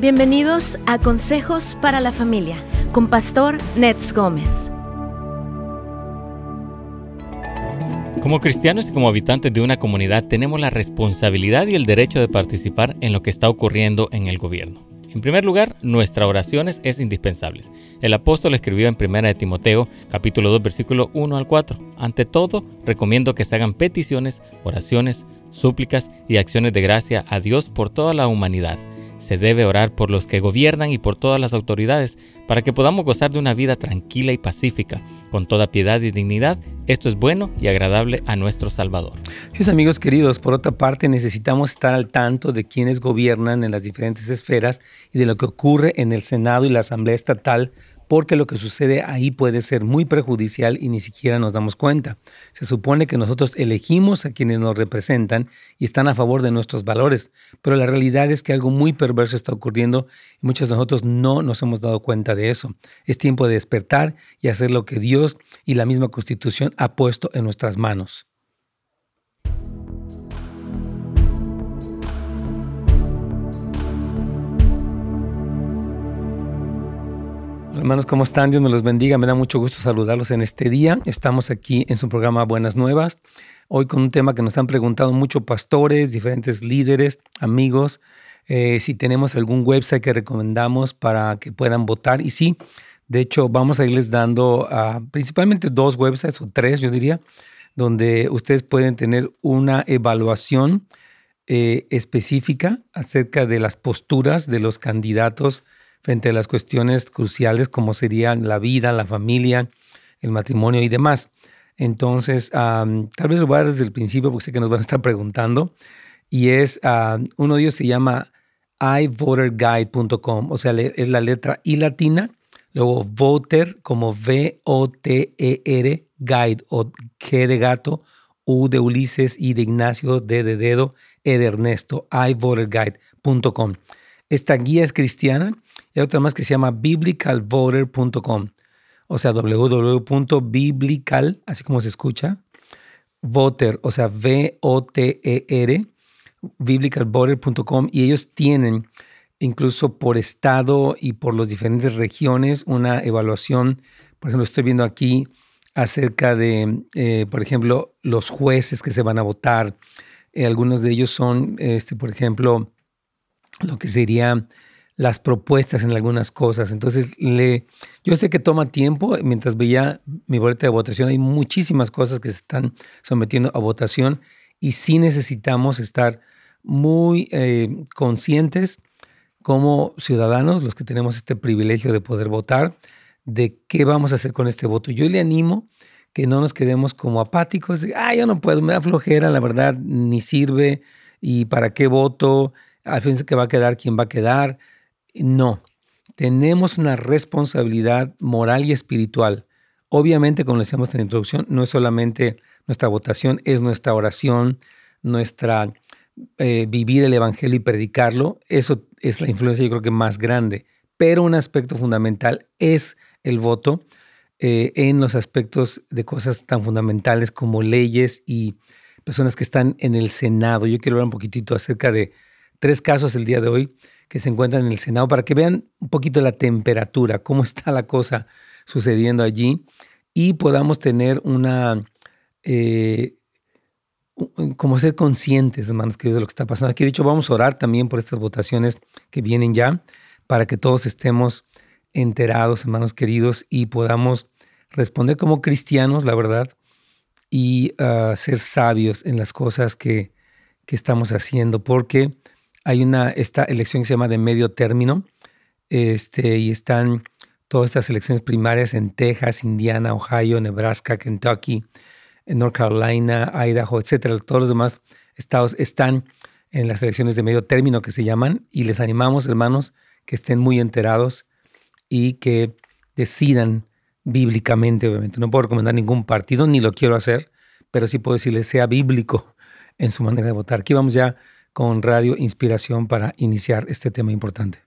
Bienvenidos a Consejos para la Familia con Pastor Nets Gómez. Como cristianos y como habitantes de una comunidad tenemos la responsabilidad y el derecho de participar en lo que está ocurriendo en el gobierno. En primer lugar, nuestras oraciones es indispensables. El apóstol escribió en 1 de Timoteo, capítulo 2, versículo 1 al 4. Ante todo, recomiendo que se hagan peticiones, oraciones, súplicas y acciones de gracia a Dios por toda la humanidad se debe orar por los que gobiernan y por todas las autoridades, para que podamos gozar de una vida tranquila y pacífica, con toda piedad y dignidad. Esto es bueno y agradable a nuestro Salvador. Sí, amigos queridos, por otra parte necesitamos estar al tanto de quienes gobiernan en las diferentes esferas y de lo que ocurre en el Senado y la Asamblea Estatal porque lo que sucede ahí puede ser muy perjudicial y ni siquiera nos damos cuenta. Se supone que nosotros elegimos a quienes nos representan y están a favor de nuestros valores, pero la realidad es que algo muy perverso está ocurriendo y muchos de nosotros no nos hemos dado cuenta de eso. Es tiempo de despertar y hacer lo que Dios y la misma Constitución ha puesto en nuestras manos. Hermanos, ¿cómo están? Dios me los bendiga. Me da mucho gusto saludarlos en este día. Estamos aquí en su programa Buenas Nuevas. Hoy con un tema que nos han preguntado muchos pastores, diferentes líderes, amigos, eh, si tenemos algún website que recomendamos para que puedan votar. Y sí, de hecho, vamos a irles dando uh, principalmente dos websites o tres, yo diría, donde ustedes pueden tener una evaluación eh, específica acerca de las posturas de los candidatos frente a las cuestiones cruciales como serían la vida, la familia, el matrimonio y demás. Entonces, tal vez lo voy a dar desde el principio porque sé que nos van a estar preguntando. Y es, uno de ellos se llama ivoterguide.com, o sea, es la letra I latina, luego voter como V-O-T-E-R, guide o G de gato, U de Ulises, I de Ignacio, D de dedo, E de Ernesto, ivoterguide.com. Esta guía es cristiana y hay otra más que se llama biblicalvoter.com. O sea, www.biblical, así como se escucha, voter, o sea, V-O-T-E-R, biblicalvoter.com. Y ellos tienen, incluso por estado y por las diferentes regiones, una evaluación. Por ejemplo, estoy viendo aquí acerca de, eh, por ejemplo, los jueces que se van a votar. Eh, algunos de ellos son, este, por ejemplo, lo que sería las propuestas en algunas cosas. Entonces, le, yo sé que toma tiempo. Mientras veía mi boleta de votación, hay muchísimas cosas que se están sometiendo a votación y sí necesitamos estar muy eh, conscientes como ciudadanos, los que tenemos este privilegio de poder votar, de qué vamos a hacer con este voto. Yo le animo que no nos quedemos como apáticos, de, ah, yo no puedo, me da flojera, la verdad, ni sirve, y para qué voto, al fin que va a quedar quien va a quedar. No, tenemos una responsabilidad moral y espiritual. Obviamente, como decíamos en la introducción, no es solamente nuestra votación, es nuestra oración, nuestra eh, vivir el Evangelio y predicarlo. Eso es la influencia yo creo que más grande. Pero un aspecto fundamental es el voto eh, en los aspectos de cosas tan fundamentales como leyes y personas que están en el Senado. Yo quiero hablar un poquitito acerca de tres casos el día de hoy que se encuentran en el Senado para que vean un poquito la temperatura, cómo está la cosa sucediendo allí y podamos tener una, eh, como ser conscientes, hermanos queridos, de lo que está pasando. Aquí, de hecho, vamos a orar también por estas votaciones que vienen ya, para que todos estemos enterados, hermanos queridos, y podamos responder como cristianos, la verdad, y ah, ser sabios en las cosas que, que estamos haciendo, porque hay una, esta elección que se llama de medio término, este, y están todas estas elecciones primarias en Texas, Indiana, Ohio, Nebraska, Kentucky, en North Carolina, Idaho, etcétera. Todos los demás estados están en las elecciones de medio término que se llaman, y les animamos, hermanos, que estén muy enterados y que decidan bíblicamente, obviamente. No puedo recomendar ningún partido, ni lo quiero hacer, pero sí puedo decirles sea bíblico en su manera de votar. Aquí vamos ya con Radio Inspiración para iniciar este tema importante.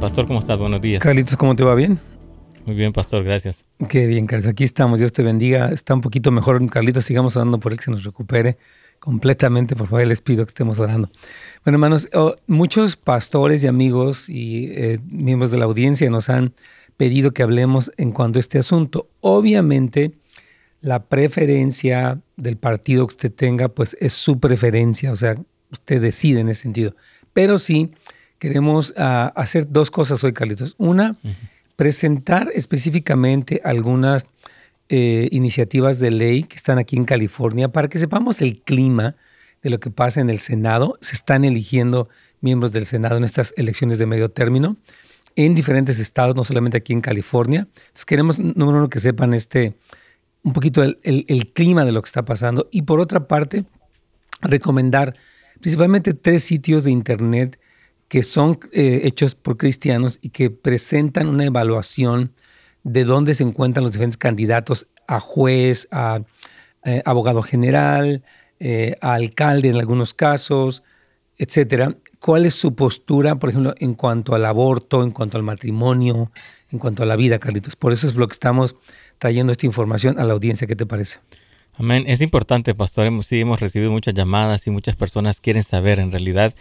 Pastor, ¿cómo estás? Buenos días. Carlitos, ¿cómo te va? ¿Bien? Muy bien, pastor, gracias. Qué bien, Carlos. Aquí estamos. Dios te bendiga. Está un poquito mejor, Carlitos. Sigamos orando por él que se nos recupere completamente. Por favor, les pido que estemos orando. Bueno, hermanos, oh, muchos pastores y amigos y eh, miembros de la audiencia nos han pedido que hablemos en cuanto a este asunto. Obviamente, la preferencia del partido que usted tenga, pues es su preferencia, o sea, usted decide en ese sentido. Pero sí, queremos ah, hacer dos cosas hoy, Carlitos. Una, presentar específicamente algunas eh, iniciativas de ley que están aquí en California para que sepamos el clima de lo que pasa en el Senado. Se están eligiendo miembros del Senado en estas elecciones de medio término en diferentes estados, no solamente aquí en California. Entonces queremos, número uno, que sepan este, un poquito el, clima de lo que está pasando. Y por otra parte, recomendar principalmente tres sitios de Internet que son eh, hechos por cristianos y que presentan una evaluación de dónde se encuentran los diferentes candidatos a juez, a eh, abogado general, eh, a alcalde en algunos casos, etcétera. ¿Cuál es su postura, por ejemplo, en cuanto al aborto, en cuanto al matrimonio, en cuanto a la vida, Carlitos? Por eso es lo que estamos trayendo esta información a la audiencia. ¿Qué te parece? Amén. Es importante, pastor. sí, hemos recibido muchas llamadas y muchas personas quieren saber en realidad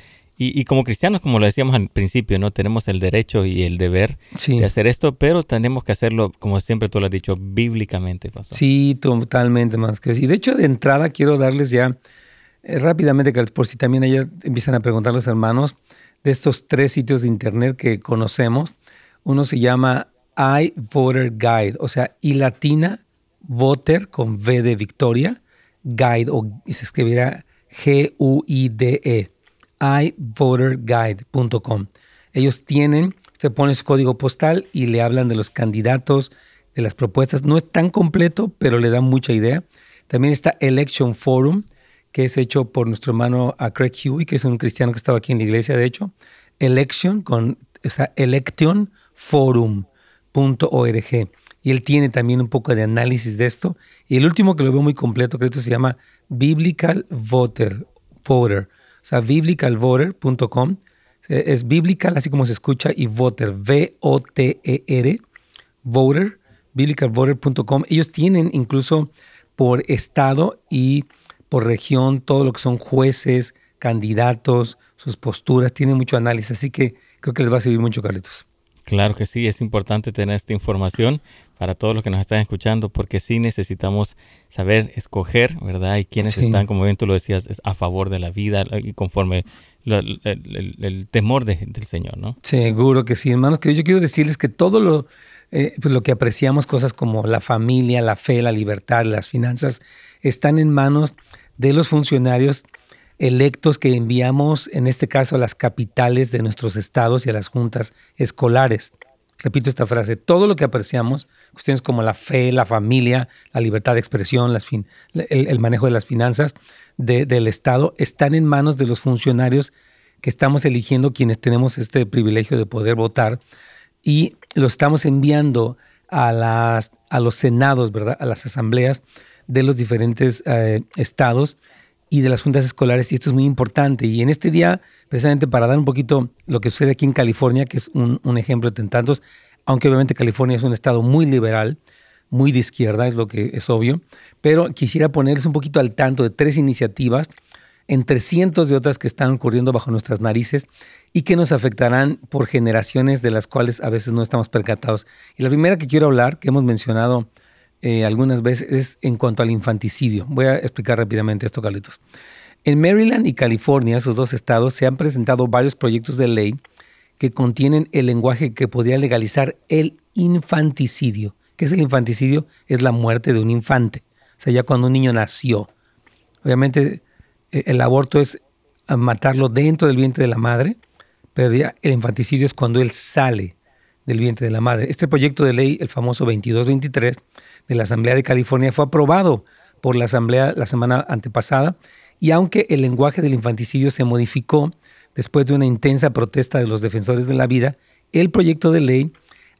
y, como cristianos, como lo decíamos al principio, ¿no? Tenemos el derecho y el deber de hacer esto, pero tenemos que hacerlo, como siempre tú lo has dicho, bíblicamente, pastor. Sí, totalmente, más que Y de hecho, de entrada quiero darles ya eh, rápidamente, por si también allá empiezan a preguntar los hermanos, de estos tres sitios de internet que conocemos. Uno se llama iVoter Guide, o sea, y latina voter con V de Victoria, guide, o se escribirá G-U-I-D-E ivoterguide.com. Ellos tienen, usted pone su código postal y le hablan de los candidatos, de las propuestas. No es tan completo, pero le da mucha idea. También está Election Forum, que es hecho por nuestro hermano Craig Huey, que es un cristiano que estaba aquí en la iglesia, de hecho. Election, con o sea, electionforum.org. Y él tiene también un poco de análisis de esto. Y el último que lo veo muy completo, creo que se llama Biblical Voter. Voter o sea, biblicalvoter.com. Es biblical, así como se escucha, y voter, V-O-T-E-R, voter, biblicalvoter.com. Ellos tienen incluso por estado y por región todo lo que son jueces, candidatos, sus posturas, tienen mucho análisis, así que creo que les va a servir mucho, Carlitos. Claro que sí, es importante tener esta información para todos los que nos están escuchando, porque sí necesitamos saber escoger, ¿verdad? Y quienes están, como bien tú lo decías, a favor de la vida y conforme el, temor del Señor, ¿no? Seguro que sí, hermanos, que yo quiero decirles que todo lo, eh, pues lo que apreciamos, cosas como la familia, la fe, la libertad, las finanzas, están en manos de los funcionarios electos que enviamos, en este caso, a las capitales de nuestros estados y a las juntas escolares. Repito esta frase, todo lo que apreciamos, cuestiones como la fe, la familia, la libertad de expresión, el, manejo de las finanzas del Estado, están en manos de los funcionarios que estamos eligiendo, quienes tenemos este privilegio de poder votar, y lo estamos enviando a, las, a los senados, ¿verdad? a las asambleas de los diferentes eh, estados y de las juntas escolares, y esto es muy importante. Y en este día, precisamente para dar un poquito lo que sucede aquí en California, que es un, ejemplo de tantos, aunque obviamente California es un estado muy liberal, muy de izquierda, es lo que es obvio, pero quisiera ponerles un poquito al tanto de tres iniciativas, entre cientos de otras que están ocurriendo bajo nuestras narices y que nos afectarán por generaciones de las cuales a veces no estamos percatados. Y la primera que quiero hablar, que hemos mencionado eh, algunas veces en cuanto al infanticidio. Voy a explicar rápidamente esto, Carlitos. En Maryland y California, esos dos estados, se han presentado varios proyectos de ley que contienen el lenguaje que podría legalizar el infanticidio. ¿Qué es el infanticidio? Es la muerte de un infante. O sea, ya cuando un niño nació. Obviamente, e, el aborto es matarlo dentro del vientre de la madre, pero ya el infanticidio es cuando él sale del vientre de la madre. Este proyecto de ley, el famoso 2223, la Asamblea de California fue aprobado por la Asamblea la semana antepasada y aunque el lenguaje del infanticidio se modificó después de una intensa protesta de los defensores de la vida, el proyecto de ley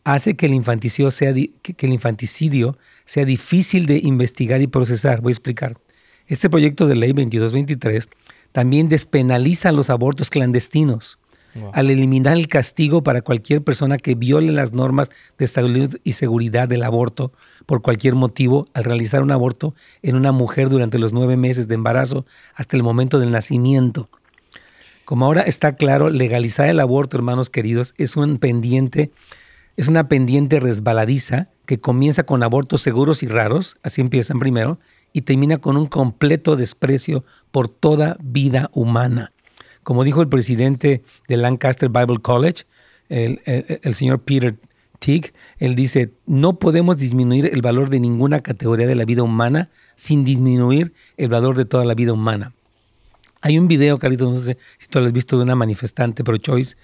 hace que el infanticidio sea, que el infanticidio sea difícil de investigar y procesar. Voy a explicar. Este proyecto de ley 2223 también despenaliza los abortos clandestinos. Al eliminar el castigo para cualquier persona que viole las normas de estabilidad y seguridad del aborto por cualquier motivo al realizar un aborto en una mujer durante los nueve meses de embarazo hasta el momento del nacimiento. Como ahora está claro, legalizar el aborto, hermanos queridos, es un pendiente, es una pendiente resbaladiza que comienza con abortos seguros y raros, así empiezan primero, y termina con un completo desprecio por toda vida humana. Como dijo el presidente de Lancaster Bible College, el, señor Peter Teague, él dice, no podemos disminuir el valor de ninguna categoría de la vida humana sin disminuir el valor de toda la vida humana. Hay un video, Carlitos, no sé si tú lo has visto, de una manifestante pro-choice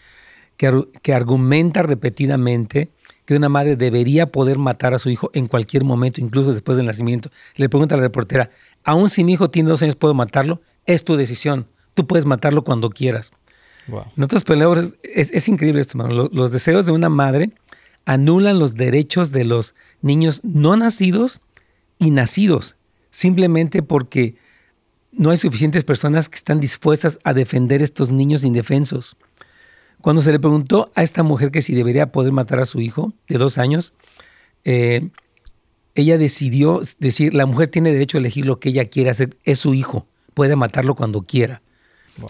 que, que argumenta repetidamente que una madre debería poder matar a su hijo en cualquier momento, incluso después del nacimiento. Le pregunta a la reportera, aún si mi hijo tiene dos años, ¿puedo matarlo? Es tu decisión. Tú puedes matarlo cuando quieras. Wow. En otras palabras, es, increíble esto, hermano. Los, deseos de una madre anulan los derechos de los niños no nacidos y nacidos, simplemente porque no hay suficientes personas que están dispuestas a defender estos niños indefensos. Cuando se le preguntó a esta mujer que si debería poder matar a su hijo de dos años, eh, ella decidió decir, la mujer tiene derecho a elegir lo que ella quiere hacer, es su hijo, puede matarlo cuando quiera.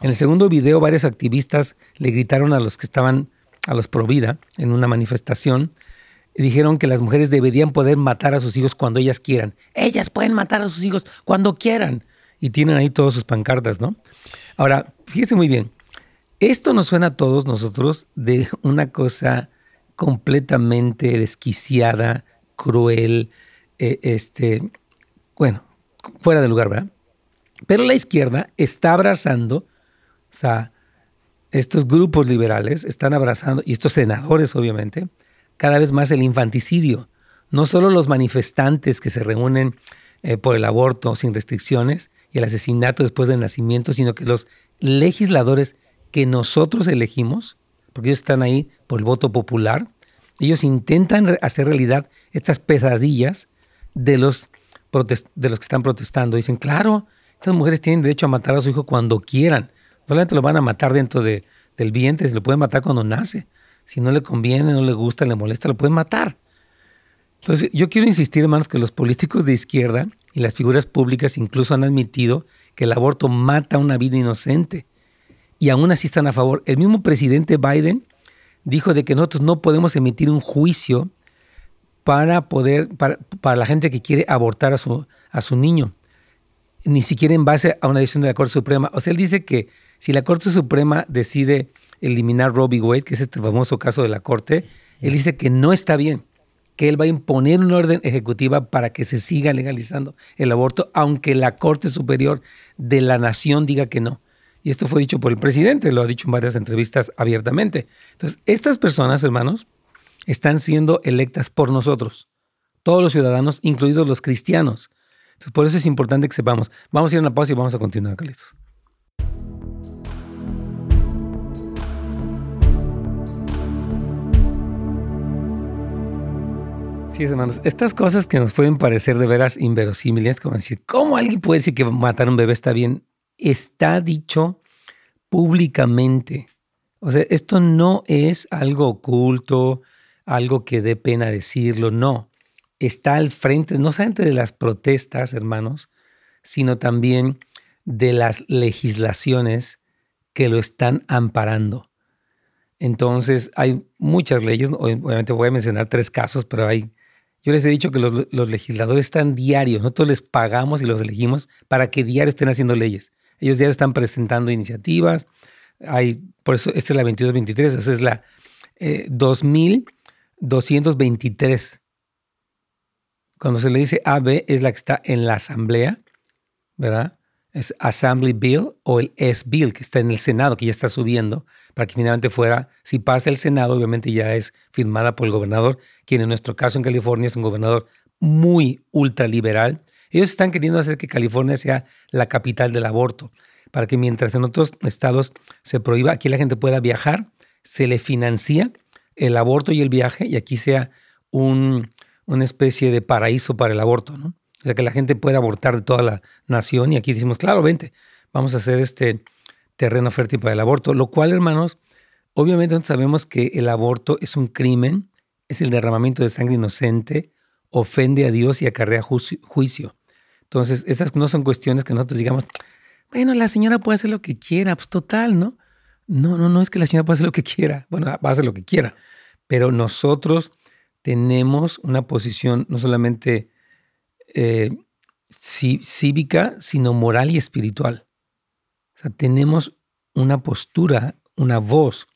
En el segundo video, varios activistas le gritaron a los que estaban, a los pro vida, en una manifestación, dijeron que las mujeres deberían poder matar a sus hijos cuando ellas quieran. Ellas pueden matar a sus hijos cuando quieran. Y tienen ahí todas sus pancartas, ¿no? Ahora, fíjese muy bien, esto nos suena a todos nosotros de una cosa completamente desquiciada, cruel, eh, este, bueno, fuera de lugar, ¿verdad? Pero la izquierda está abrazando, sea, estos grupos liberales están abrazando, y estos senadores obviamente, cada vez más el infanticidio. No solo los manifestantes que se reúnen eh, por el aborto sin restricciones y el asesinato después del nacimiento, sino que los legisladores que nosotros elegimos, porque ellos están ahí por el voto popular, ellos intentan hacer realidad estas pesadillas de los, de los que están protestando. Dicen, claro, estas mujeres tienen derecho a matar a su hijo cuando quieran. Solamente lo van a matar dentro de, del vientre, se lo pueden matar cuando nace. Si no le conviene, no le gusta, le molesta, lo pueden matar. Entonces, yo quiero insistir, hermanos, que los políticos de izquierda y las figuras públicas incluso han admitido que el aborto mata una vida inocente y aún así están a favor. El mismo presidente Biden dijo de que nosotros no podemos emitir un juicio para poder, para, la gente que quiere abortar a su, a su niño, ni siquiera en base a una decisión de la Corte Suprema. O sea, él dice que si la Corte Suprema decide eliminar Robbie Wade, que es este famoso caso de la Corte, él dice que no está bien, que él va a imponer una orden ejecutiva para que se siga legalizando el aborto, aunque la Corte Superior de la Nación diga que no. Y esto fue dicho por el presidente, lo ha dicho en varias entrevistas abiertamente. Entonces, estas personas, hermanos, están siendo electas por nosotros, todos los ciudadanos, incluidos los cristianos. Entonces, por eso es importante que sepamos. Vamos a ir a una pausa y vamos a continuar, Carlitos. Sí, hermanos. Estas cosas que nos pueden parecer de veras inverosímiles, como decir, ¿cómo alguien puede decir que matar a un bebé está bien? está dicho públicamente. O sea, esto no es algo oculto, algo que dé pena decirlo, no. Está al frente, no solamente de las protestas, hermanos, sino también de las legislaciones que lo están amparando. Entonces, hay muchas leyes, obviamente voy a mencionar tres casos, pero hay, yo les he dicho que los, legisladores están diarios, nosotros les pagamos y los elegimos para que diario estén haciendo leyes. Ellos ya están presentando iniciativas. Hay, por eso, esta es la 2223, esa es la 2223. Eh, Cuando se le dice AB es la que está en la asamblea, ¿verdad? Es Assembly Bill o el S-Bill, que está en el Senado, que ya está subiendo, para que finalmente fuera, si pasa el Senado, obviamente ya es firmada por el gobernador, quien en nuestro caso en California es un gobernador muy ultraliberal, ellos están queriendo hacer que California sea la capital del aborto, para que mientras en otros estados se prohíba, aquí la gente pueda viajar, se le financia el aborto y el viaje, y aquí sea un, una especie de paraíso para el aborto, ¿no? O sea, que la gente pueda abortar de toda la nación, y aquí decimos, claro, vente, vamos a hacer este terreno fértil para el aborto, lo cual, hermanos, Obviamente sabemos que el aborto es un crimen, es el derramamiento de sangre inocente, ofende a Dios y acarrea juicio. Entonces, estas no son cuestiones que nosotros digamos, bueno, la señora puede hacer lo que quiera, pues total, ¿no? No, no, no es que la señora pueda hacer lo que quiera, bueno, va a hacer lo que quiera, pero nosotros tenemos una posición no solamente eh, cívica, sino moral y espiritual. Sea, tenemos una postura, una voz.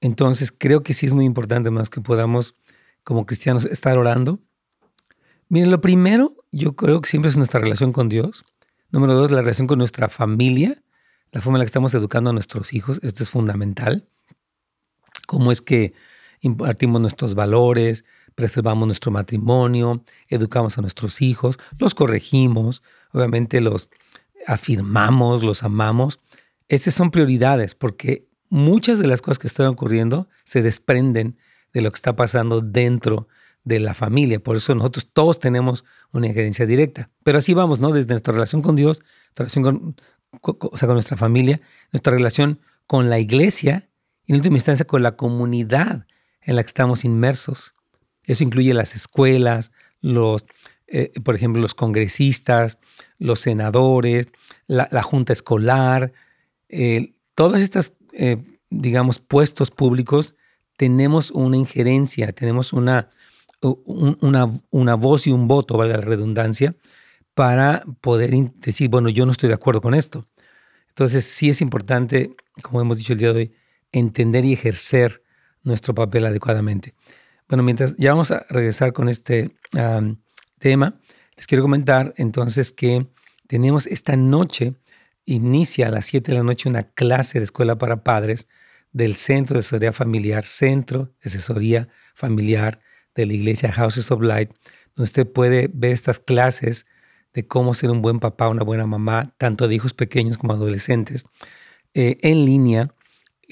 Entonces, creo que sí es muy importante más que podamos, como cristianos, estar orando. Miren, lo primero, yo creo que siempre es nuestra relación con Dios. Número dos, la relación con nuestra familia, la forma en la que estamos educando a nuestros hijos. Esto es fundamental. Cómo es que impartimos nuestros valores, preservamos nuestro matrimonio, educamos a nuestros hijos, los corregimos, obviamente los afirmamos, los amamos. Estas son prioridades porque muchas de las cosas que están ocurriendo se desprenden de lo que está pasando dentro de la familia. Por eso nosotros todos tenemos una injerencia directa. Pero así vamos, ¿no? Desde nuestra relación con Dios, nuestra relación con, o sea, con nuestra familia, nuestra relación con la iglesia y en última instancia con la comunidad en la que estamos inmersos. Eso incluye las escuelas, los, eh, por ejemplo, los congresistas, los senadores, la, junta escolar, todas estas, eh, digamos, puestos públicos, tenemos una injerencia, tenemos una, una, una, voz y un voto, valga la redundancia, para poder decir, bueno, yo no estoy de acuerdo con esto. Entonces, sí es importante, como hemos dicho el día de hoy, entender y ejercer nuestro papel adecuadamente. Bueno, mientras ya vamos a regresar con este tema, les quiero comentar entonces que tenemos esta noche, inicia a las 7 de la noche una clase de escuela para padres del Centro de Asesoría Familiar, Centro de Asesoría Familiar de la Iglesia Houses of Light, donde usted puede ver estas clases de cómo ser un buen papá, una buena mamá, tanto de hijos pequeños como adolescentes, eh, en línea.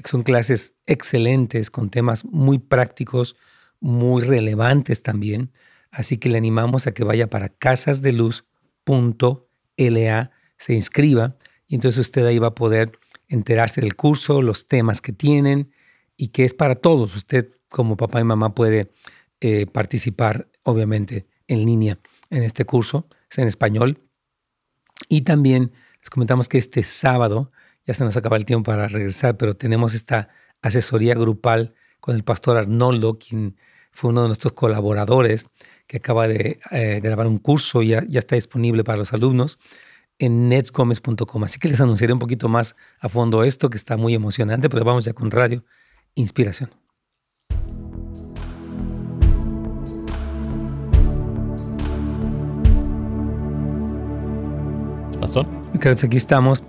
Son clases excelentes con temas muy prácticos, muy relevantes también. Así que le animamos a que vaya para casasdeluz.la, se inscriba y entonces usted ahí va a poder enterarse del curso, los temas que tienen y que es para todos. Usted como papá y mamá puede eh, participar, obviamente, en línea en este curso, es en español. Y también les comentamos que este sábado, ya se nos acaba el tiempo para regresar, pero tenemos esta asesoría grupal con el pastor Arnoldo, quien fue uno de nuestros colaboradores, que acaba de eh, grabar un curso, ya, ya está disponible para los alumnos en netsgomez.com. Así que les anunciaré un poquito más a fondo esto, que está muy emocionante, pero vamos ya con radio Inspiración. Pastor. Creo que aquí estamos.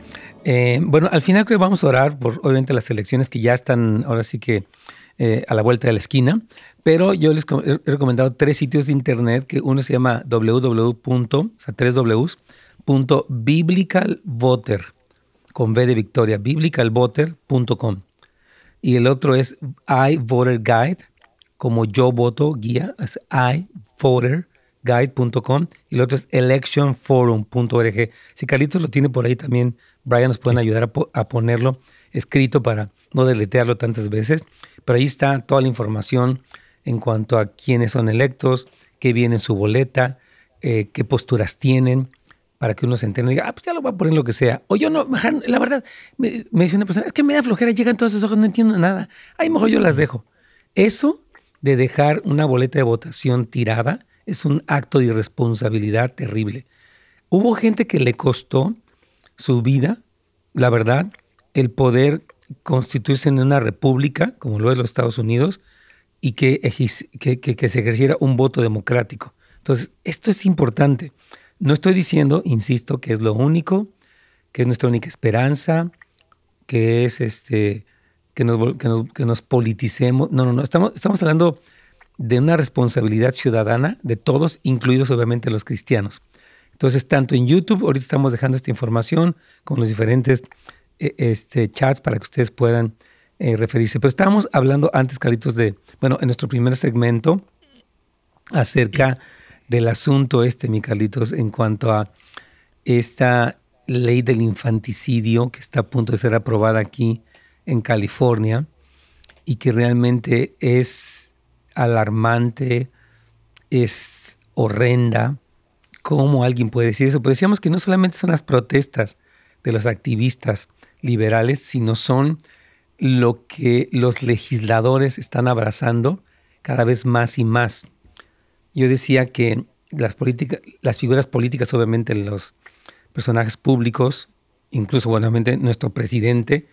Eh, bueno, al final creo que vamos a orar por obviamente las elecciones que ya están ahora sí que eh, a la vuelta de la esquina, pero yo les he recomendado tres sitios de internet que uno se llama www. o sea, con B de Victoria, biblicalvoter.com. Y el otro es iVoterGuide, como yo voto guía, es iVoter guide.com y el otro es electionforum.org. Si Carlitos lo tiene por ahí también, Brian nos pueden ayudar a, ponerlo escrito para no deletearlo tantas veces. Pero ahí está toda la información en cuanto a quiénes son electos, qué viene en su boleta, eh, qué posturas tienen, para que uno se entienda y diga, ah, pues ya lo voy a poner lo que sea. O yo no, la verdad, me, me dice una persona, es que me da flojera, llegan todas esas hojas, no entiendo nada. Ahí mejor yo las dejo. Eso de dejar una boleta de votación tirada, es un acto de irresponsabilidad terrible. Hubo gente que le costó su vida, la verdad, el poder constituirse en una república, como lo es los Estados Unidos, y que, que, se ejerciera un voto democrático. Entonces, esto es importante. No estoy diciendo, insisto, que es lo único, que es nuestra única esperanza, que es este, que nos, que nos, politicemos. No, no, no. Estamos, estamos hablando de una responsabilidad ciudadana de todos, incluidos obviamente los cristianos. Entonces, tanto en YouTube, ahorita estamos dejando esta información con los diferentes este, chats para que ustedes puedan eh, referirse. Pero estábamos hablando antes, Carlitos, de, bueno, en nuestro primer segmento, acerca del asunto este, mi Carlitos, en cuanto a esta ley del infanticidio que está a punto de ser aprobada aquí en California y que realmente es alarmante, es horrenda. ¿Cómo alguien puede decir eso? Pero decíamos que no solamente son las protestas de los activistas liberales, sino son lo que los legisladores están abrazando cada vez más y más. Yo decía que las, las figuras políticas, obviamente los personajes públicos, incluso obviamente nuestro presidente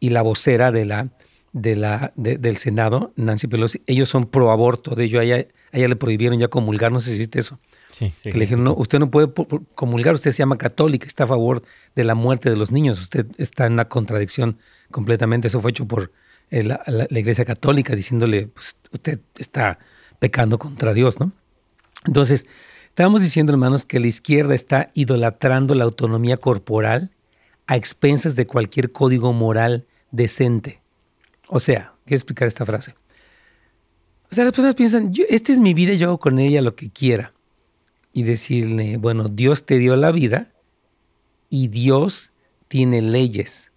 y la vocera de la, de la, del Senado, Nancy Pelosi, ellos son pro aborto, de ello a ella, le prohibieron ya comulgar, no sé si viste eso. Sí, sí, que le dijeron, no, usted no puede comulgar, usted se llama católica, está a favor de la muerte de los niños, usted está en una contradicción completamente, eso fue hecho por eh, la, Iglesia Católica, diciéndole, pues, usted está pecando contra Dios, ¿no? Entonces, estábamos diciendo, hermanos, que la izquierda está idolatrando la autonomía corporal a expensas de cualquier código moral decente. O sea, quiero explicar esta frase. O sea, las personas piensan, yo, esta es mi vida, yo hago con ella lo que quiera. Y decirle, bueno, Dios te dio la vida y Dios tiene leyes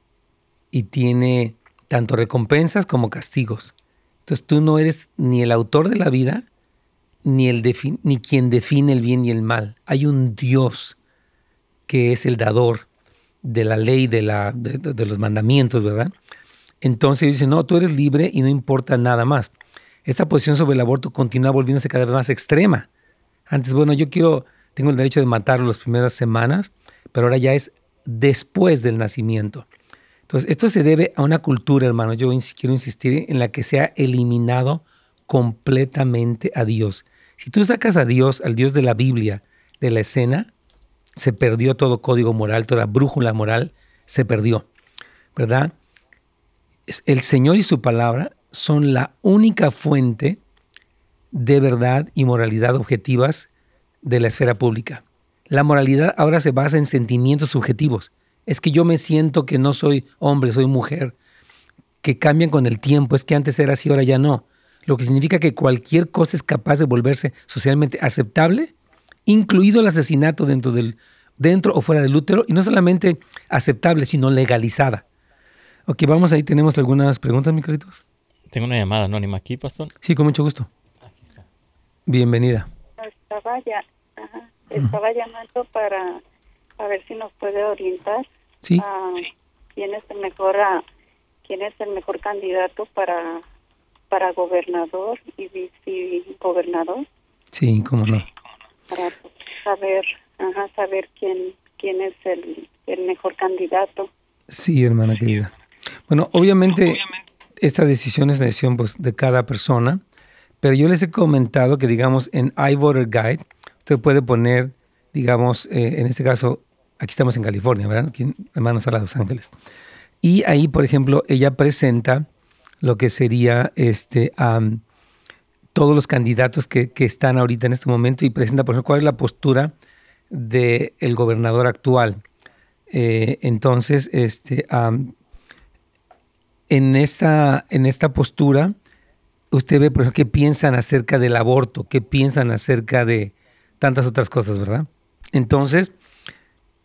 y tiene tanto recompensas como castigos. Entonces tú no eres ni el autor de la vida, ni, el ni quien define el bien y el mal. Hay un Dios que es el dador de la ley, de, la, de, los mandamientos, ¿verdad? Entonces dice, no, tú eres libre y no importa nada más. Esta posición sobre el aborto continúa volviéndose cada vez más extrema. Antes, bueno, yo quiero, tengo el derecho de matarlo las primeras semanas, pero ahora ya es después del nacimiento. Entonces, esto se debe a una cultura, hermano, yo quiero insistir, en la que se ha eliminado completamente a Dios. Si tú sacas a Dios, al Dios de la Biblia, de la escena, se perdió todo código moral, toda brújula moral, se perdió, ¿verdad? El Señor y su palabra son la única fuente de verdad y moralidad objetivas de la esfera pública. La moralidad ahora se basa en sentimientos subjetivos. Es que yo me siento que no soy hombre, soy mujer, que cambian con el tiempo, es que antes era así, ahora ya no. Lo que significa que cualquier cosa es capaz de volverse socialmente aceptable incluido el asesinato dentro, del, dentro o fuera del útero, y no solamente aceptable, sino legalizada. Ok, vamos ahí, tenemos algunas preguntas, mi caritos. Tengo una llamada anónima aquí, pastor. Sí, con mucho gusto. Bienvenida. Estaba, ya, estaba llamando para a ver si nos puede orientar. Sí. quién es el mejor quién es el mejor candidato para para gobernador y vicegobernador. Sí, cómo no para saber, ajá, saber quién, quién es el, el mejor candidato. Sí, hermana querida. Bueno, obviamente, esta decisión es la decisión pues, de cada persona, pero yo les he comentado que, digamos, en iVoter Guide, usted puede poner, digamos, eh, en este caso, aquí estamos en California, ¿verdad? Aquí, hermanos a Los Ángeles. Y ahí, por ejemplo, ella presenta lo que sería este, todos los candidatos que, están ahorita en este momento y presenta, por ejemplo, cuál es la postura del gobernador actual. Eh, entonces, este, en, esta, en esta postura, usted ve, por ejemplo, qué piensan acerca del aborto, qué piensan acerca de tantas otras cosas, ¿verdad? Entonces,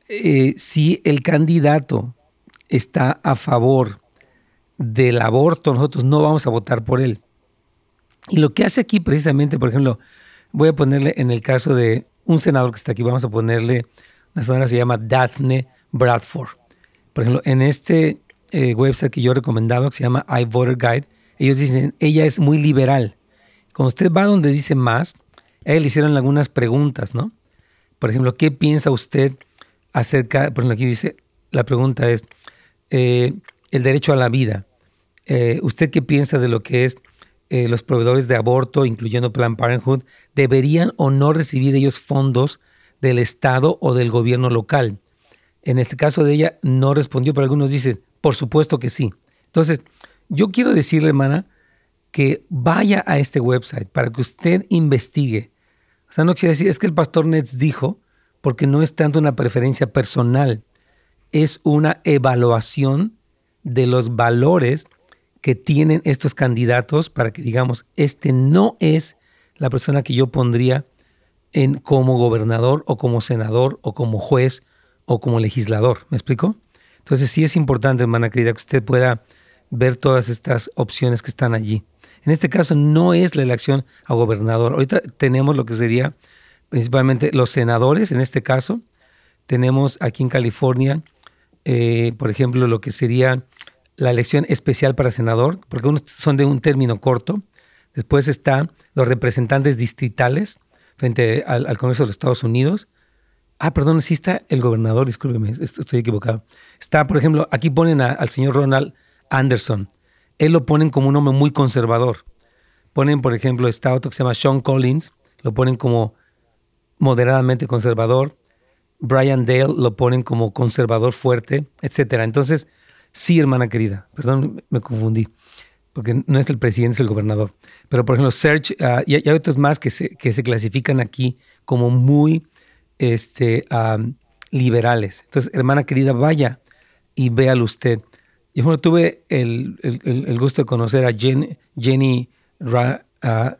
eh, si el candidato está a favor del aborto, nosotros no vamos a votar por él. Y lo que hace aquí precisamente, por ejemplo, voy a ponerle en el caso de un senador que está aquí, vamos a ponerle, una senadora se llama Daphne Bradford. Por ejemplo, en este eh, website que yo he recomendado, que se llama iVoter Guide, ellos dicen, ella es muy liberal. Cuando usted va donde dice más, a él le hicieron algunas preguntas, ¿no? Por ejemplo, ¿qué piensa usted acerca, por ejemplo, aquí dice, la pregunta es, eh, el derecho a la vida. Eh, ¿Usted qué piensa de lo que es eh, los proveedores de aborto, incluyendo Planned Parenthood, deberían o no recibir ellos fondos del Estado o del gobierno local. En este caso de ella no respondió, pero algunos dicen, por supuesto que sí. Entonces, yo quiero decirle, hermana, que vaya a este website para que usted investigue. O sea, no quiere decir, es que el pastor Nets dijo, porque no es tanto una preferencia personal, es una evaluación de los valores que tienen estos candidatos para que digamos, este no es la persona que yo pondría en como gobernador o como senador o como juez o como legislador. ¿Me explico? Entonces sí es importante, hermana querida, que usted pueda ver todas estas opciones que están allí. En este caso no es la elección a gobernador. Ahorita tenemos lo que sería principalmente los senadores, en este caso. Tenemos aquí en California, eh, por ejemplo, lo que sería la elección especial para senador, porque son de un término corto. Después están los representantes distritales frente al, al Congreso de los Estados Unidos. Ah, perdón, sí está el gobernador, discúlpeme, estoy equivocado. Está, por ejemplo, aquí ponen al señor Ronald Anderson. Él lo ponen como un hombre muy conservador. Ponen, por ejemplo, está que se llama Sean Collins, lo ponen como moderadamente conservador. Brian Dale lo ponen como conservador fuerte, etc. Entonces, sí, hermana querida, perdón, me confundí, porque no es el presidente, es el gobernador. Pero, por ejemplo, Search, ah, y, hay otros más que se, que se clasifican aquí como muy este, liberales. Entonces, hermana querida, vaya y véalo usted. Yo bueno, tuve el, el, gusto de conocer a Jenny Ra,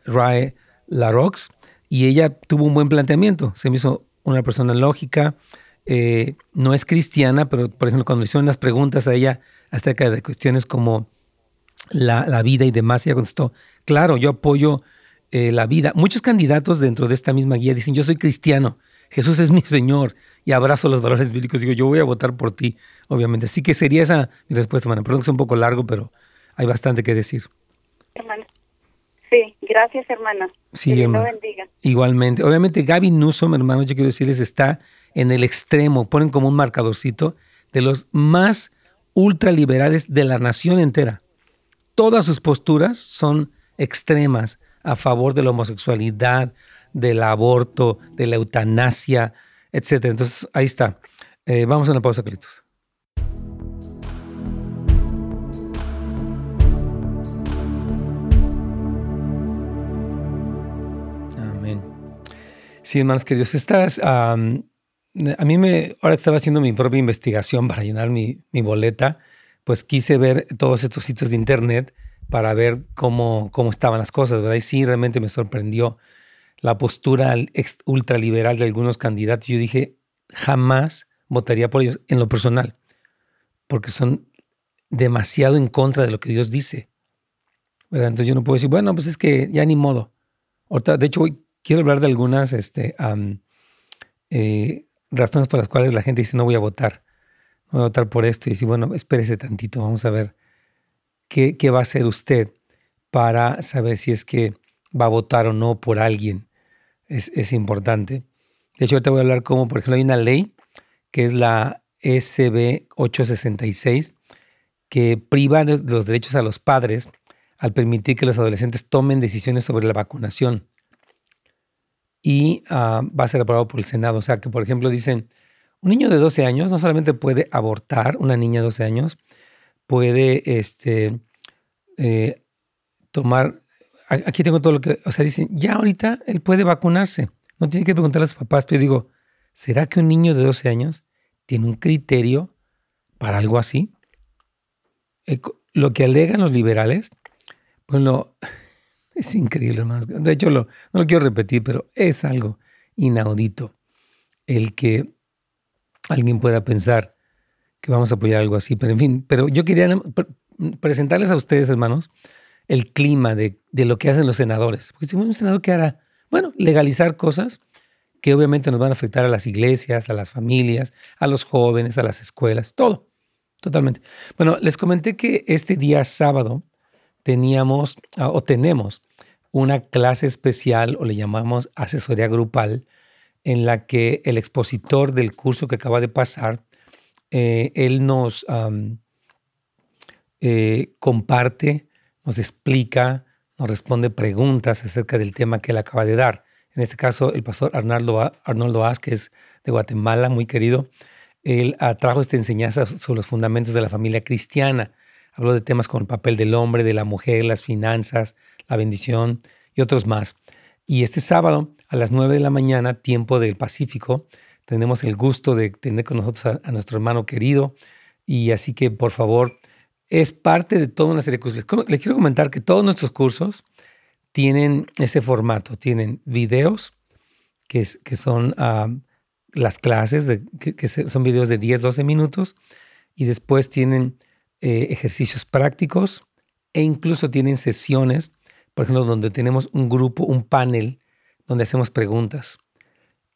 Rae Larox y ella tuvo un buen planteamiento. Se me hizo una persona lógica, eh, no es cristiana, pero por ejemplo cuando le hicieron las preguntas a ella acerca de cuestiones como la, la vida y demás, ella contestó, claro, yo apoyo eh, la vida. Muchos candidatos dentro de esta misma guía dicen, yo soy cristiano, Jesús es mi Señor y abrazo los valores bíblicos. Digo, yo voy a votar por ti, obviamente. Así que sería esa mi respuesta, hermana. Perdón que es un poco largo, pero hay bastante que decir. Hermana. Sí, gracias, hermana. Sí, que bendiga. Igualmente. Obviamente, Gaby Newsom, hermano, yo quiero decirles, está en el extremo, ponen como un marcadorcito de los más ultraliberales de la nación entera. Todas sus posturas son extremas a favor de la homosexualidad, del aborto, de la eutanasia, etc. Entonces, ahí está. Eh, vamos a una pausa, Carlitos. Amén. Sí, hermanos queridos, estás... a mí me, ahora que estaba haciendo mi propia investigación para llenar mi, mi, boleta, pues quise ver todos estos sitios de internet para ver cómo, cómo estaban las cosas, ¿verdad? Y sí, realmente me sorprendió la postura ultraliberal de algunos candidatos. Yo dije, jamás votaría por ellos en lo personal, porque son demasiado en contra de lo que Dios dice. Entonces yo no puedo decir, bueno, pues es que ya ni modo. de hecho, hoy quiero hablar de algunas este, eh, razones por las cuales la gente dice, no voy a votar, no voy a votar por esto. Y decir, bueno, espérese tantito, vamos a ver qué, qué va a hacer usted para saber si es que va a votar o no por alguien es, importante. De hecho, te voy a hablar como, por ejemplo, hay una ley que es la SB 866 que priva de los derechos a los padres al permitir que los adolescentes tomen decisiones sobre la vacunación. Y ah, va a ser aprobado por el Senado. O sea que, por ejemplo, dicen, un niño de 12 años no solamente puede abortar, una niña de 12 años puede este, eh, tomar aquí tengo todo lo que, o sea, dicen, ya ahorita él puede vacunarse, no tiene que preguntarle a sus papás, pero digo, ¿será que un niño de 12 años tiene un criterio para algo así? Eh, lo que alegan los liberales, bueno, es increíble, hermanos. De hecho, lo, no lo quiero repetir, pero es algo inaudito el que alguien pueda pensar que vamos a apoyar algo así. Pero en fin, pero yo quería presentarles a ustedes, hermanos, el clima de, lo que hacen los senadores. Porque si un senador que hará, bueno, legalizar cosas que obviamente nos van a afectar a las iglesias, a las familias, a los jóvenes, a las escuelas, todo, totalmente. Bueno, les comenté que este día sábado teníamos ah, o tenemos una clase especial o le llamamos asesoría grupal en la que el expositor del curso que acaba de pasar, eh, él nos eh, comparte nos explica, nos responde preguntas acerca del tema que él acaba de dar. En este caso, el pastor Arnaldo, Arnoldo As, que es de Guatemala, muy querido, él trajo esta enseñanza sobre los fundamentos de la familia cristiana. Habló de temas como el papel del hombre, de la mujer, las finanzas, la bendición y otros más. Y este sábado, a las 9 de la mañana, tiempo del Pacífico, tenemos el gusto de tener con nosotros a nuestro hermano querido. Y así que, por favor, es parte de toda una serie de cursos. Les, quiero comentar que todos nuestros cursos tienen ese formato, tienen videos, que, son ah, las clases, que, son videos de 10, 12 minutos, y después tienen eh, ejercicios prácticos e incluso tienen sesiones, por ejemplo, donde tenemos un grupo, un panel, donde hacemos preguntas.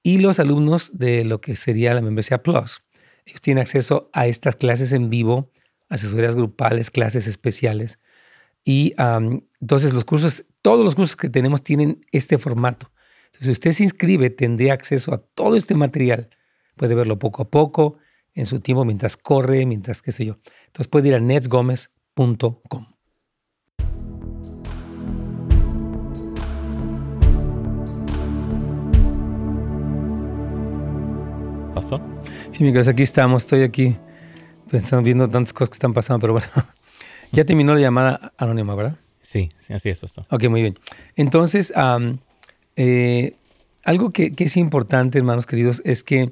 Y los alumnos de lo que sería la membresía Plus, ellos tienen acceso a estas clases en vivo, asesorías grupales, clases especiales. Y entonces los cursos, todos los cursos que tenemos tienen este formato. si usted se inscribe, tendría acceso a todo este material. Puede verlo poco a poco, en su tiempo, mientras corre, mientras qué sé yo. Entonces puede ir a netsgomez.com. ¿Pasó? Sí, Miguel, aquí estamos, estoy aquí pensando, viendo tantas cosas que están pasando, pero bueno, ya terminó la llamada anónima, ¿verdad? Sí, sí así es, pastor. Ok, muy bien. Entonces, eh, algo que, que, es importante, hermanos queridos, es que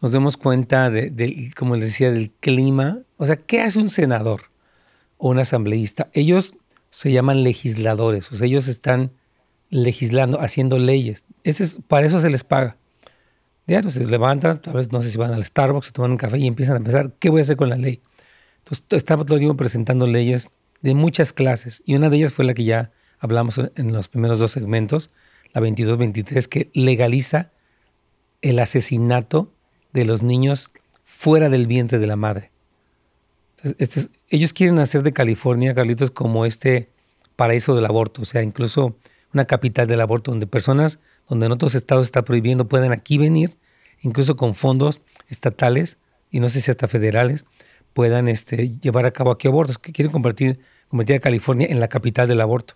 nos demos cuenta, de, como les decía, del clima. O sea, ¿qué hace un senador o un asambleísta? Ellos se llaman legisladores, o sea, ellos están legislando, haciendo leyes. Ese es, para eso se les paga. Diario se levantan, tal vez no sé si van al Starbucks, se toman un café y empiezan a pensar, ¿qué voy a hacer con la ley? Entonces, estamos todo el tiempo presentando leyes de muchas clases y una de ellas fue la que ya hablamos en los primeros dos segmentos, la 22-23, que legaliza el asesinato de los niños fuera del vientre de la madre. Entonces, ellos quieren hacer de California, Carlitos, como este paraíso del aborto, o sea, incluso una capital del aborto, donde personas, donde en otros estados está prohibiendo, pueden aquí venir, incluso con fondos estatales y no sé si hasta federales, puedan este, llevar a cabo aquí abortos, que quieren convertir, convertir a California en la capital del aborto.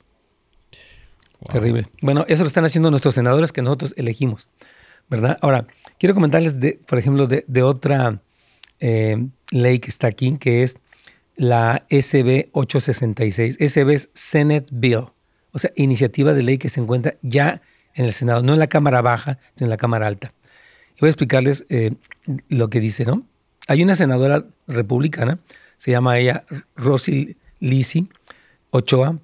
Terrible. Bueno, eso lo están haciendo nuestros senadores que nosotros elegimos. ¿verdad? Ahora, quiero comentarles, de, por ejemplo, de, otra eh, ley que está aquí, que es la SB 866. SB es Senate Bill, o sea, iniciativa de ley que se encuentra ya en el Senado, no en la Cámara Baja, sino en la Cámara Alta. Y voy a explicarles eh, lo que dice, ¿no? Hay una senadora republicana, se llama ella Rosy Lisi Ochoa,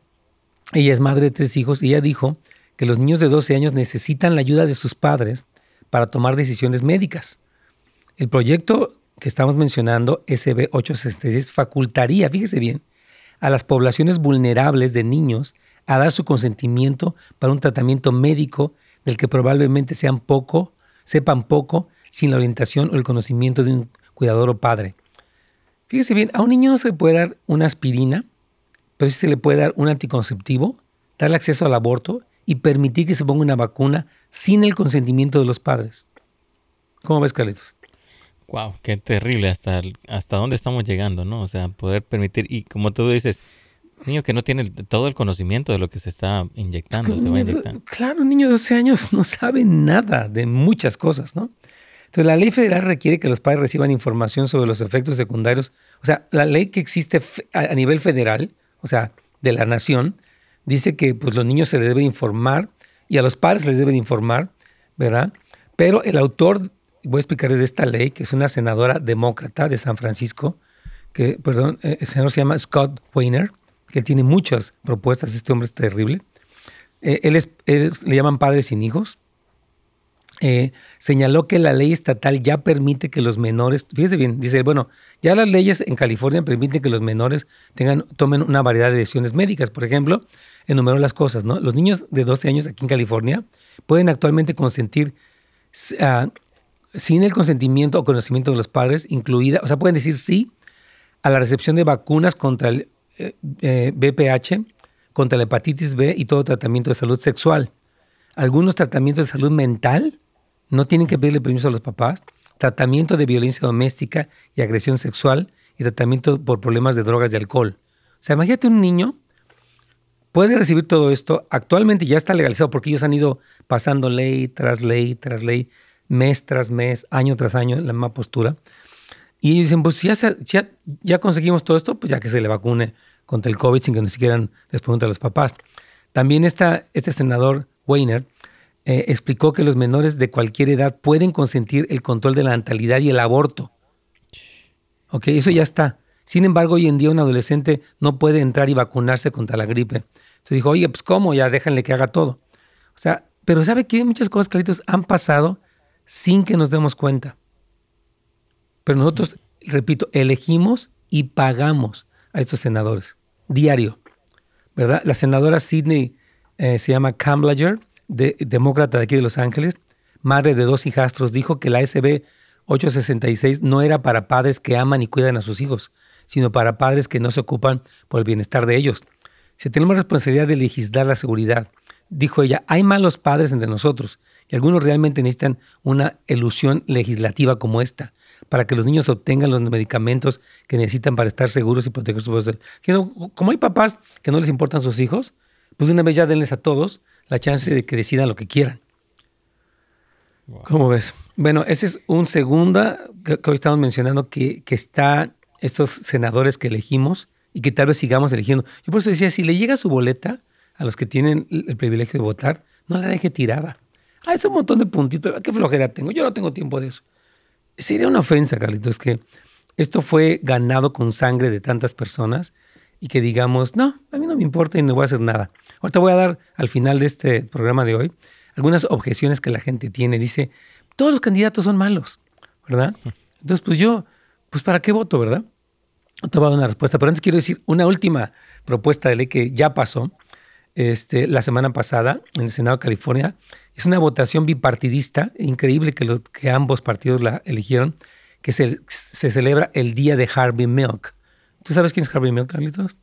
ella es madre de tres hijos y ella dijo que los niños de 12 años necesitan la ayuda de sus padres para tomar decisiones médicas. El proyecto que estamos mencionando, SB 866, facultaría, fíjese bien, a las poblaciones vulnerables de niños a dar su consentimiento para un tratamiento médico del que probablemente sean poco, sepan poco sin la orientación o el conocimiento de un cuidador o padre. Fíjese bien, a un niño no se le puede dar una aspirina, pero sí se le puede dar un anticonceptivo, darle acceso al aborto y permitir que se ponga una vacuna sin el consentimiento de los padres. ¿Cómo ves, Carlitos? Wow, qué terrible hasta, hasta dónde estamos llegando, ¿no? O sea, poder permitir, y como tú dices, niño que no tiene todo el conocimiento de lo que se está inyectando, se va a inyectar. Claro, un niño de 12 años no sabe nada de muchas cosas, ¿no? Entonces, la ley federal requiere que los padres reciban información sobre los efectos secundarios. O sea, la ley que existe a nivel federal, o sea, de la nación, dice que pues, los niños se les debe informar y a los padres se les debe informar, ¿verdad? Pero el autor, voy a explicarles de esta ley, que es una senadora demócrata de San Francisco, que, perdón, eh, el senador se llama Scott Weiner, que él tiene muchas propuestas, este hombre es terrible. Eh, él, es, le llaman padres sin hijos. Eh, señaló que la ley estatal ya permite que los menores, fíjese bien, dice, bueno, ya las leyes en California permiten que los menores tengan, tomen una variedad de decisiones médicas. Por ejemplo, enumeró las cosas, ¿no? Los niños de 12 años aquí en California pueden actualmente consentir ah, sin el consentimiento o conocimiento de los padres, incluida, o sea, pueden decir sí a la recepción de vacunas contra el eh, eh, contra la hepatitis B y todo tratamiento de salud sexual. Algunos tratamientos de salud mental no tienen que pedirle permiso a los papás. Tratamiento de violencia doméstica y agresión sexual y tratamiento por problemas de drogas y alcohol. O sea, imagínate un niño puede recibir todo esto. Actualmente ya está legalizado porque ellos han ido pasando ley tras ley tras ley, mes tras mes, año tras año, en la misma postura. Y ellos dicen, pues ya, ya, conseguimos todo esto, pues ya que se le vacune contra el COVID sin que ni siquiera les pregunten a los papás. También está este senador Weiner eh, explicó que los menores de cualquier edad pueden consentir el control de la natalidad y el aborto. Ok, eso ya está. Sin embargo, hoy en día un adolescente no puede entrar y vacunarse contra la gripe. Se dijo, oye, pues cómo, ya déjenle que haga todo. O sea, pero ¿sabe qué? Muchas cosas, Carlitos, han pasado sin que nos demos cuenta. Pero nosotros, repito, elegimos y pagamos a estos senadores, diario, ¿verdad? La senadora Sidney eh, se llama Camblager, de, demócrata de aquí de Los Ángeles, madre de dos hijastros, dijo que la SB 866 no era para padres que aman y cuidan a sus hijos, sino para padres que no se ocupan por el bienestar de ellos. Si tenemos responsabilidad de legislar la seguridad, dijo ella, hay malos padres entre nosotros y algunos realmente necesitan una ilusión legislativa como esta para que los niños obtengan los medicamentos que necesitan para estar seguros y proteger su voz. Como hay papás que no les importan sus hijos, pues de una vez ya denles a todos la chance de que decidan lo que quieran. ¿Cómo ves? Bueno, ese es un segunda que, hoy estamos mencionando que, que está estos senadores que elegimos y que tal vez sigamos eligiendo. Yo por eso decía, si le llega su boleta a los que tienen el privilegio de votar, no la deje tirada. Ah, es un montón de puntitos. ¿Qué flojera tengo? Yo no tengo tiempo de eso. Sería una ofensa, Carlitos, que esto fue ganado con sangre de tantas personas y que digamos, no, a mí no me importa y no voy a hacer nada. Ahorita voy a dar al final de este programa de hoy algunas objeciones que la gente tiene. Dice, todos los candidatos son malos, ¿verdad? Entonces, pues yo, pues ¿para qué voto, verdad? No te voy a dar una respuesta, pero antes quiero decir una última propuesta de ley que ya pasó este, la semana pasada en el Senado de California. Es una votación bipartidista, increíble que, los, que ambos partidos la eligieron, que se, se celebra el día de Harvey Milk. ¿Tú sabes quién es Harvey Milk, Carlitos?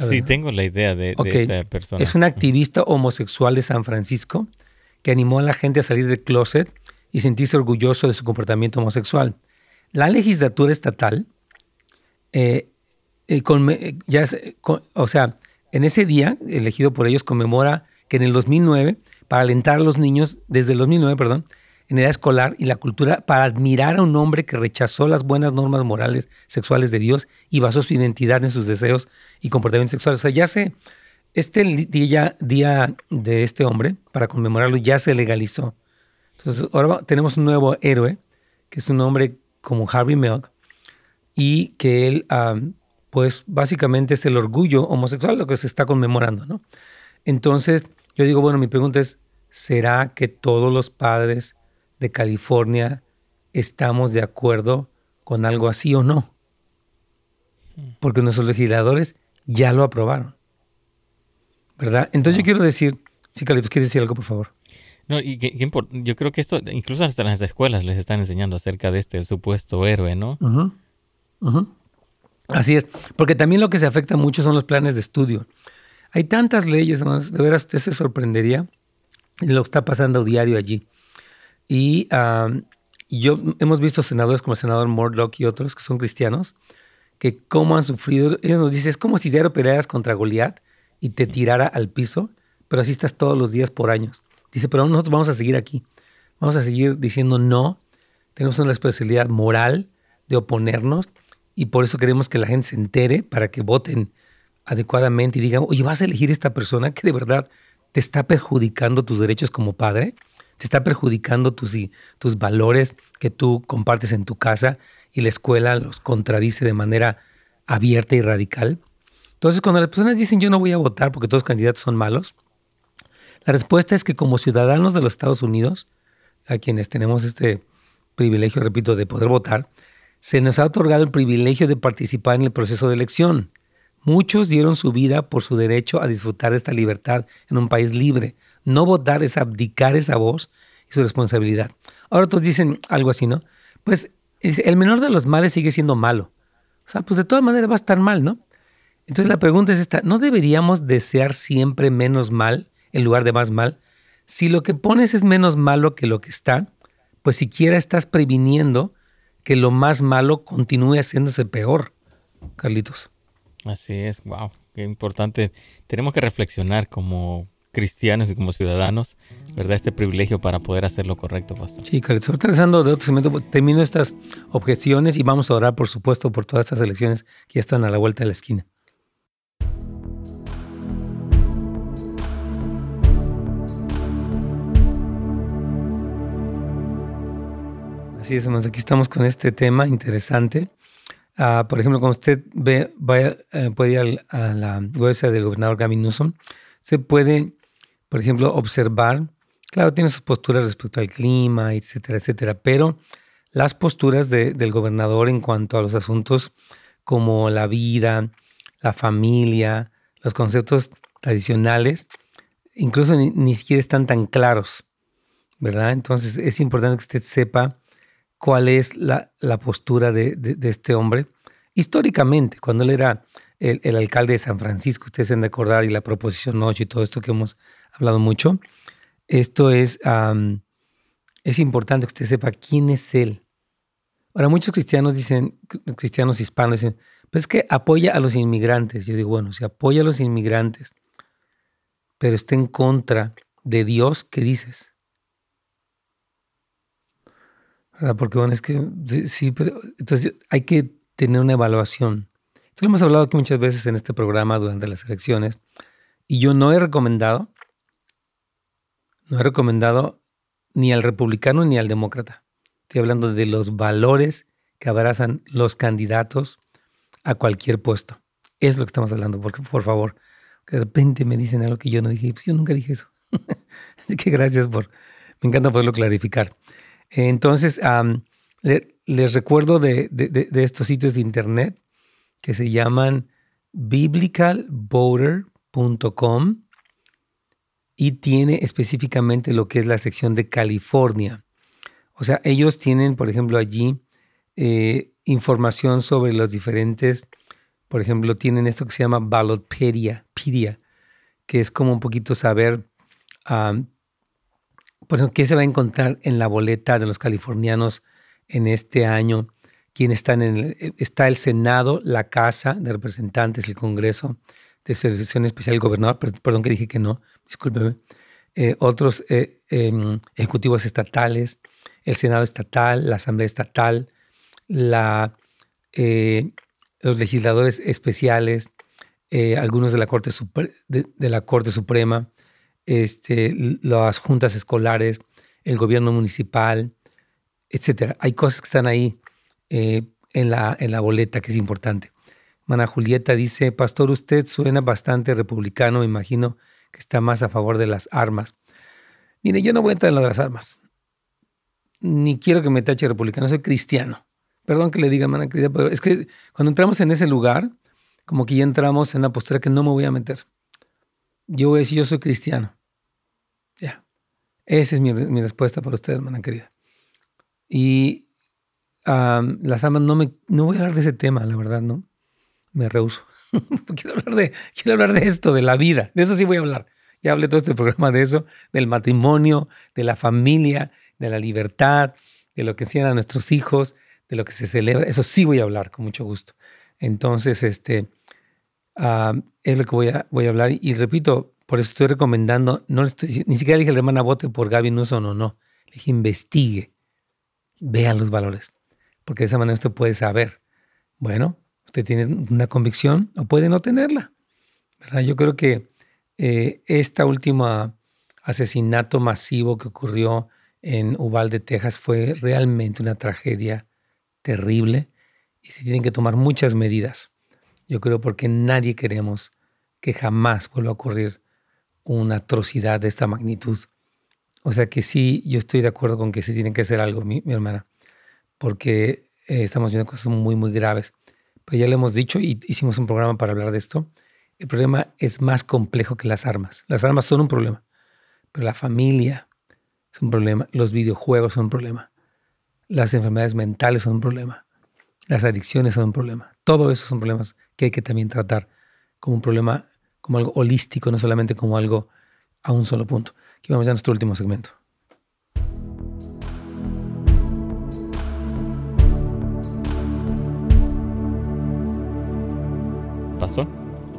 Sí, tengo la idea de, esta persona. Es un activista homosexual de San Francisco que animó a la gente a salir del closet y sentirse orgulloso de su comportamiento homosexual. La legislatura estatal, eh, eh, eh, ya, o sea, en ese día, elegido por ellos, conmemora que en el 2009, para alentar a los niños, desde el 2009, perdón, en edad escolar y la cultura para admirar a un hombre que rechazó las buenas normas morales sexuales de Dios y basó su identidad en sus deseos y comportamientos sexuales. O sea, ya se, este día, día de este hombre, para conmemorarlo, ya se legalizó. Entonces, ahora tenemos un nuevo héroe, que es un hombre como Harvey Milk, y que él, pues básicamente es el orgullo homosexual lo que se está conmemorando, ¿no? Entonces, yo digo, bueno, mi pregunta es, ¿será que todos los padres de California estamos de acuerdo con algo así o no. Porque nuestros legisladores ya lo aprobaron. ¿Verdad? Entonces yo quiero decir, sí, Carlitos, ¿quieres decir algo, por favor? No, y yo creo que esto, incluso hasta en las escuelas les están enseñando acerca de este supuesto héroe, ¿no? Así es, porque también lo que se afecta mucho son los planes de estudio. Hay tantas leyes, de veras usted se sorprendería de lo que está pasando diario allí. Y, yo hemos visto senadores como el senador Murdoch y otros que son cristianos, que cómo han sufrido. Ellos nos dicen, es como si diario pelearas contra Goliat y te tirara al piso, pero así estás todos los días por años. Dice, pero nosotros vamos a seguir aquí. Vamos a seguir diciendo no. Tenemos una responsabilidad moral de oponernos y por eso queremos que la gente se entere para que voten adecuadamente y digan, oye, vas a elegir esta persona que de verdad te está perjudicando tus derechos como padre te está perjudicando tus, tus valores que tú compartes en tu casa y la escuela los contradice de manera abierta y radical. Entonces, cuando las personas dicen yo no voy a votar porque todos los candidatos son malos, la respuesta es que como ciudadanos de los Estados Unidos, a quienes tenemos este privilegio, repito, de poder votar, se nos ha otorgado el privilegio de participar en el proceso de elección. Muchos dieron su vida por su derecho a disfrutar de esta libertad en un país libre, no votar es abdicar esa voz y su responsabilidad. Ahora todos dicen algo así, ¿no? Pues el menor de los males sigue siendo malo. O sea, pues de todas maneras va a estar mal, ¿no? Entonces la pregunta es esta, ¿no deberíamos desear siempre menos mal en lugar de más mal? Si lo que pones es menos malo que lo que está, pues siquiera estás previniendo que lo más malo continúe haciéndose peor, Carlitos. Así es, wow, qué importante. Tenemos que reflexionar como cristianos y como ciudadanos, ¿verdad? Este privilegio para poder hacer lo correcto, Pastor. Sí, Carlitos. regresando de otro segmento, pues, termino estas objeciones y vamos a orar, por supuesto, por todas estas elecciones que ya están a la vuelta de la esquina. Así es. Aquí estamos con este tema interesante. Ah, por ejemplo, cuando usted ve, eh, puede ir a la website del gobernador Gavin Newsom, se puede por ejemplo, observar, claro, tiene sus posturas respecto al clima, etcétera, etcétera, pero las posturas del gobernador en cuanto a los asuntos como la vida, la familia, los conceptos tradicionales, incluso ni, siquiera están tan claros, ¿verdad? Entonces es importante que usted sepa cuál es la, postura de, este hombre. Históricamente, cuando él era el, alcalde de San Francisco, ustedes se han de acordar, y la proposición 8 y todo esto que hemos hablado mucho, esto es, es importante que usted sepa quién es él. Ahora, muchos cristianos dicen, cristianos hispanos dicen, pues es que apoya a los inmigrantes. Yo digo, bueno, si apoya a los inmigrantes, pero está en contra de Dios, ¿qué dices? Porque bueno, es que sí, pero entonces hay que tener una evaluación. Esto lo hemos hablado aquí muchas veces en este programa durante las elecciones y yo no he recomendado, no he recomendado ni al republicano ni al demócrata. Estoy hablando de los valores que abrazan los candidatos a cualquier puesto. Es lo que estamos hablando, porque por favor, de repente me dicen algo que yo no dije, pues yo nunca dije eso. Así que gracias por, me encanta poderlo clarificar. Entonces, les recuerdo de, estos sitios de internet que se llaman biblicalvoter.com y tiene específicamente lo que es la sección de California. O sea, ellos tienen, por ejemplo, allí eh, información sobre los diferentes, por ejemplo, tienen esto que se llama Ballotpedia, que es como un poquito saber, ejemplo, qué se va a encontrar en la boleta de los californianos en este año, quién está en el, eh, está el Senado, la Casa de Representantes, el Congreso de Selección Especial, el gobernador, perdón que dije que no, discúlpeme, eh, otros eh, em, ejecutivos estatales, el Senado estatal, la Asamblea estatal, los legisladores especiales, algunos de, la Corte Suprema, este, las juntas escolares, el gobierno municipal, etcétera. Hay cosas que están ahí en, la, en la boleta que es importante. Mana Julieta dice, Pastor, usted suena bastante republicano, me imagino que está más a favor de las armas. Mire, yo no voy a entrar en de las armas. Ni quiero que me tache republicano, soy cristiano. Perdón que le diga, mana querida, pero es que cuando entramos en ese lugar, como que ya entramos en la postura que no me voy a meter. Yo voy a decir, yo soy cristiano. Ya. Esa es mi, mi respuesta para usted, hermana querida. Y las armas, no, me, no voy a hablar de ese tema, la verdad, ¿no? me rehuso. quiero, hablar de, quiero hablar de esto, de la vida. De eso sí voy a hablar. Ya hablé todo este programa de eso, del matrimonio, de la familia, de la libertad, de lo que hacían a nuestros hijos, de lo que se celebra. Eso sí voy a hablar con mucho gusto. Entonces, este, es lo que voy a, voy a hablar. Y, repito, por eso estoy recomendando, no estoy, ni siquiera le dije al hermana vote por Gaby Newsom o no. Le dije investigue, vea los valores, porque de esa manera usted puede saber, bueno, Usted tiene una convicción o puede no tenerla. Yo creo que eh, este último asesinato masivo que ocurrió en Uvalde, Texas, fue realmente una tragedia terrible y se tienen que tomar muchas medidas. Yo creo porque nadie queremos que jamás vuelva a ocurrir una atrocidad de esta magnitud. O sea que sí, yo estoy de acuerdo con que se tiene que hacer algo, mi, hermana, porque eh, estamos viendo cosas muy, muy graves pero ya le hemos dicho y hicimos un programa para hablar de esto, el problema es más complejo que las armas. Las armas son un problema, pero la familia es un problema, los videojuegos son un problema, las enfermedades mentales son un problema, las adicciones son un problema. Todo eso son problemas que hay que también tratar como un problema, como algo holístico, no solamente como algo a un solo punto. Aquí vamos a nuestro último segmento.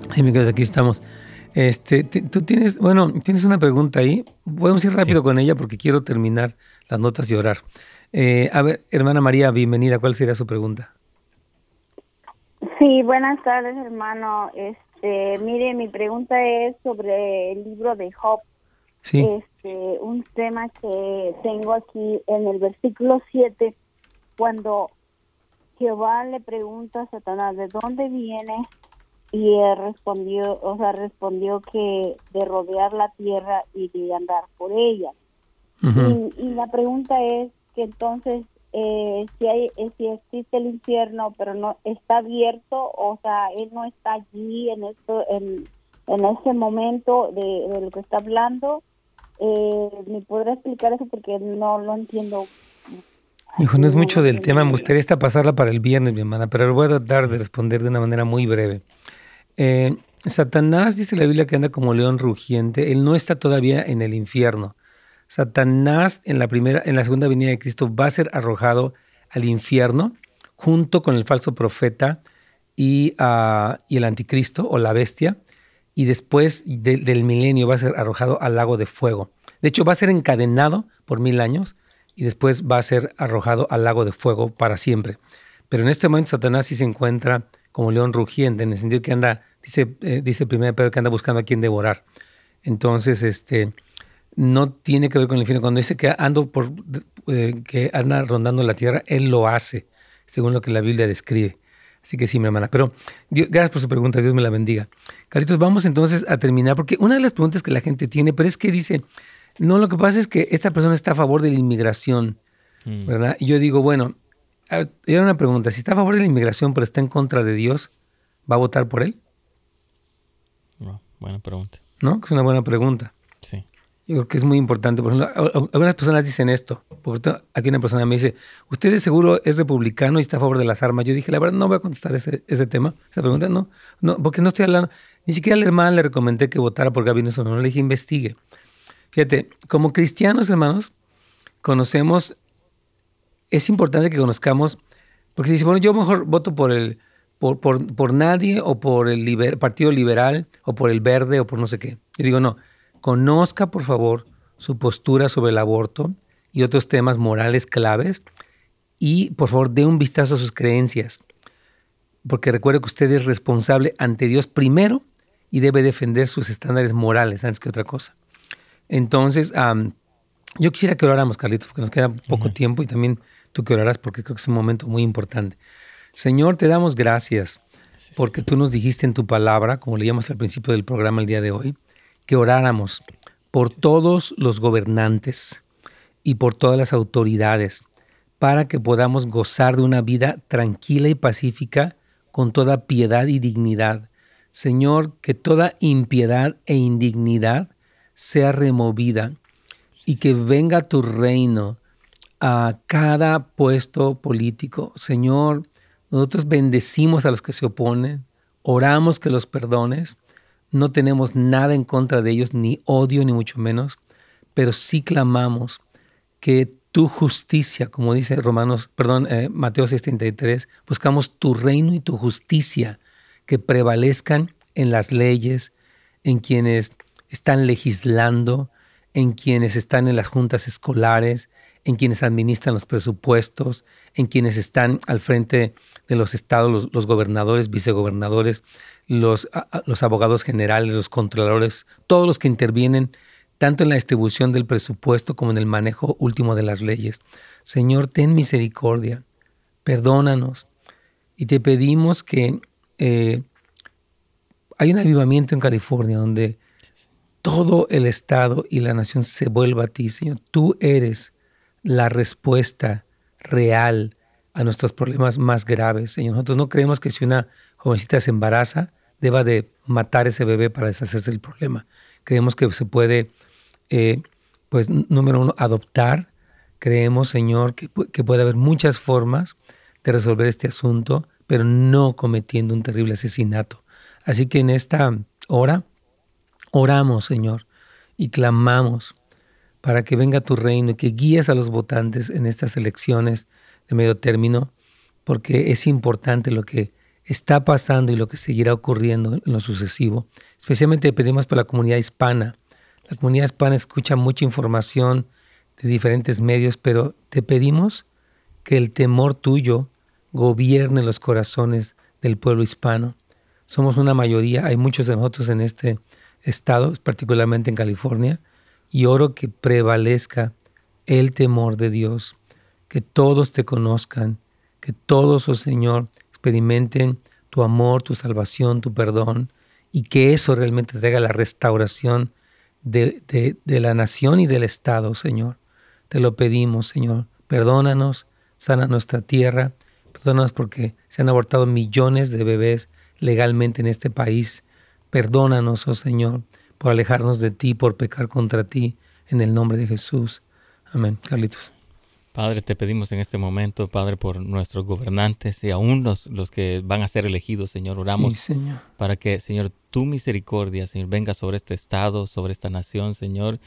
Sí, mi aquí estamos. Este, tú tienes, bueno, tienes una pregunta ahí. Podemos ir rápido con ella porque quiero terminar las notas y orar. Eh, a ver, hermana María, bienvenida. ¿Cuál sería su pregunta? Sí, buenas tardes, hermano. Este, mire, mi pregunta es sobre el libro de Job. Sí. Este, un tema que tengo aquí en el versículo 7, cuando Jehová le pregunta a Satanás, ¿de dónde viene y él respondió, o sea, respondió que de rodear la tierra y de andar por ella. y, la pregunta es que entonces eh, si, hay, eh, si existe el infierno, pero no está abierto, o sea, él no está allí en esto, en, en ese momento de, lo que está hablando. Eh, ¿Me podrá explicar eso? Porque no lo entiendo. Hijo, no es mucho del tema, me gustaría esta pasarla para el viernes, mi hermana, pero voy a tratar de responder de una manera muy breve. Satanás dice la Biblia que anda como león rugiente, él no está todavía en el infierno. Satanás en la primera, en la segunda venida de Cristo va a ser arrojado al infierno junto con el falso profeta y, ah, el anticristo o la bestia, y después del milenio va a ser arrojado al lago de fuego. De hecho, va a ser encadenado por mil años y después va a ser arrojado al lago de fuego para siempre. Pero en este momento Satanás sí se encuentra como león rugiente, en el sentido que anda, dice, eh, dice primero Pedro que anda buscando a quien devorar. Entonces, este, no tiene que ver con el infierno. Cuando dice que ando por eh, que anda rondando la tierra, él lo hace, según lo que la Biblia describe. Así que sí, mi hermana. Pero gracias por su pregunta, Dios me la bendiga. Caritos, vamos entonces a terminar, porque una de las preguntas que la gente tiene, pero es que dice, no, lo que pasa es que esta persona está a favor de la inmigración, mm. ¿verdad? Y yo digo, bueno, era una pregunta, si está a favor de la inmigración, pero está en contra de Dios, ¿va a votar por él? No, buena pregunta. ¿No? Es una buena pregunta. Sí. Yo creo que es muy importante. Por ejemplo, algunas personas dicen esto. Porque aquí una persona me dice, ¿usted de seguro es republicano y está a favor de las armas? Yo dije, la verdad, no voy a contestar ese, ese tema, esa pregunta, no, no, porque no estoy hablando. Ni siquiera al hermano le recomendé que votara por Gabino o no, le dije, investigue. Fíjate, como cristianos, hermanos, conocemos, es importante que conozcamos, porque si dice, bueno, yo mejor voto por el, por, por, por nadie o por el Partido Liberal o por el Verde o por no sé qué. Yo digo, no, Conozca, por favor, su postura sobre el aborto y otros temas morales claves y, por favor, dé un vistazo a sus creencias, porque recuerde que usted es responsable ante Dios primero y debe defender sus estándares morales antes que otra cosa. Entonces, yo quisiera que oráramos, Carlitos, porque nos queda poco tiempo y también tú que orarás porque creo que es un momento muy importante. Señor, te damos gracias porque tú nos dijiste en tu palabra, como leíamos al principio del programa el día de hoy, que oráramos por todos los gobernantes y por todas las autoridades para que podamos gozar de una vida tranquila y pacífica con toda piedad y dignidad. Señor, que toda impiedad e indignidad sea removida y que venga tu reino a cada puesto político. Señor, nosotros bendecimos a los que se oponen, oramos que los perdones no tenemos nada en contra de ellos, ni odio, ni mucho menos, pero sí clamamos que tu justicia, como dice Romanos, perdón, eh, Mateo 6:33, buscamos tu reino y tu justicia que prevalezcan en las leyes, en quienes están legislando, en quienes están en las juntas escolares, en quienes administran los presupuestos, en quienes están al frente de los estados, los gobernadores, vicegobernadores, los, los abogados generales, los controladores, todos los que intervienen tanto en la distribución del presupuesto como en el manejo último de las leyes. Señor, ten misericordia, perdónanos y te pedimos que eh, hay un avivamiento en California donde todo el Estado y la nación se vuelva a ti, Señor. Tú eres la respuesta real a nuestros problemas más graves, Señor. Nosotros no creemos que si una jovencita se embaraza, deba de matar ese bebé para deshacerse del problema. Creemos que se puede, eh, pues, número uno, adoptar. Creemos, Señor, que, que puede haber muchas formas de resolver este asunto, pero no cometiendo un terrible asesinato. Así que en esta hora oramos, Señor, y clamamos para que venga tu reino y que guíes a los votantes en estas elecciones de medio término, porque es importante lo que está pasando y lo que seguirá ocurriendo en lo sucesivo. Especialmente pedimos por la comunidad hispana. La comunidad hispana escucha mucha información de diferentes medios, pero te pedimos que el temor tuyo gobierne los corazones del pueblo hispano. Somos una mayoría, hay muchos de nosotros en este estado, particularmente en California, y oro que prevalezca el temor de Dios, que todos te conozcan, que todos, oh Señor, experimenten tu amor, tu salvación, tu perdón, y que eso realmente traiga la restauración de, de, la nación y del Estado, Señor. Te lo pedimos, Señor. Perdónanos, sana nuestra tierra, perdónanos porque se han abortado millones de bebés legalmente en este país. Perdónanos, oh Señor, por alejarnos de ti, por pecar contra ti, en el nombre de Jesús. Amén. Carlitos. Padre, te pedimos en este momento, Padre, por nuestros gobernantes y aún los, los que van a ser elegidos, Señor. Oramos señor. para que, Señor, tu misericordia, Señor, venga sobre este estado, sobre esta nación, Señor,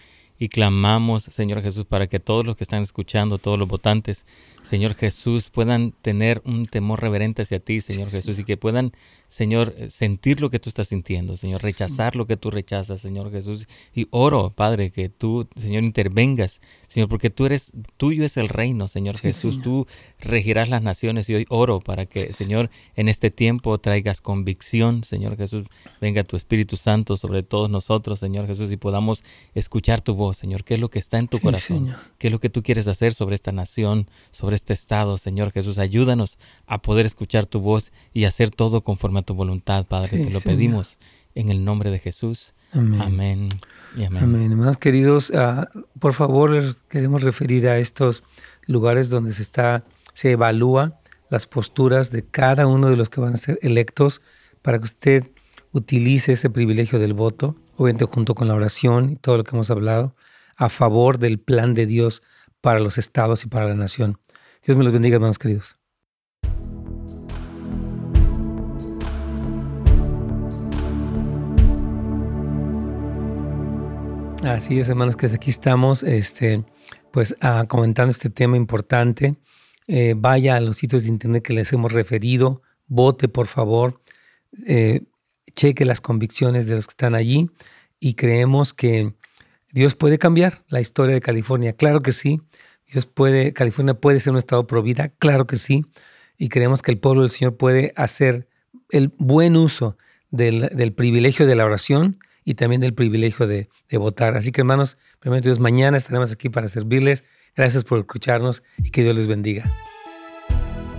y clamamos, Señor Jesús, para que todos los que están escuchando, todos los votantes, Señor Jesús, puedan tener un temor reverente hacia ti, Señor Jesús, y que puedan, Señor, sentir lo que tú estás sintiendo, Señor, rechazar lo que tú rechazas, Señor Jesús. Y oro, Padre, que tú, Señor, intervengas, Señor, porque tú eres, tuyo es el reino, Señor Jesús, tú regirás las naciones y hoy oro para que, Señor, en este tiempo traigas convicción, Señor Jesús, venga tu Espíritu Santo sobre todos nosotros, Señor Jesús, y podamos escuchar tu voz Señor, qué es lo que está en tu corazón, qué es lo que tú quieres hacer sobre esta nación, sobre este estado, Señor Jesús. Ayúdanos a poder escuchar tu voz y hacer todo conforme a tu voluntad, Padre. Te lo pedimos en el nombre de Jesús. Amén. y amén. Amén. Hermanos queridos, ah, por favor, les queremos referir a estos lugares donde se está, se evalúa las posturas de cada uno de los que van a ser electos para que usted utilice ese privilegio del voto obviamente junto con la oración y todo lo que hemos hablado, a favor del plan de Dios para los estados y para la nación. Dios me los bendiga, hermanos queridos. Así es, hermanos, que aquí estamos, este, pues, ah, comentando este tema importante. Eh, vaya a los sitios de internet que les hemos referido, vote, por favor. Eh, cheque las convicciones de los que están allí y creemos que Dios puede cambiar la historia de California. Claro que sí. Dios puede, California puede ser un estado pro vida. Claro que sí. Y creemos que el pueblo del Señor puede hacer el buen uso del, privilegio de la oración y también del privilegio de, de votar. Así que hermanos, primero Dios, mañana estaremos aquí para servirles. Gracias por escucharnos y que Dios les bendiga.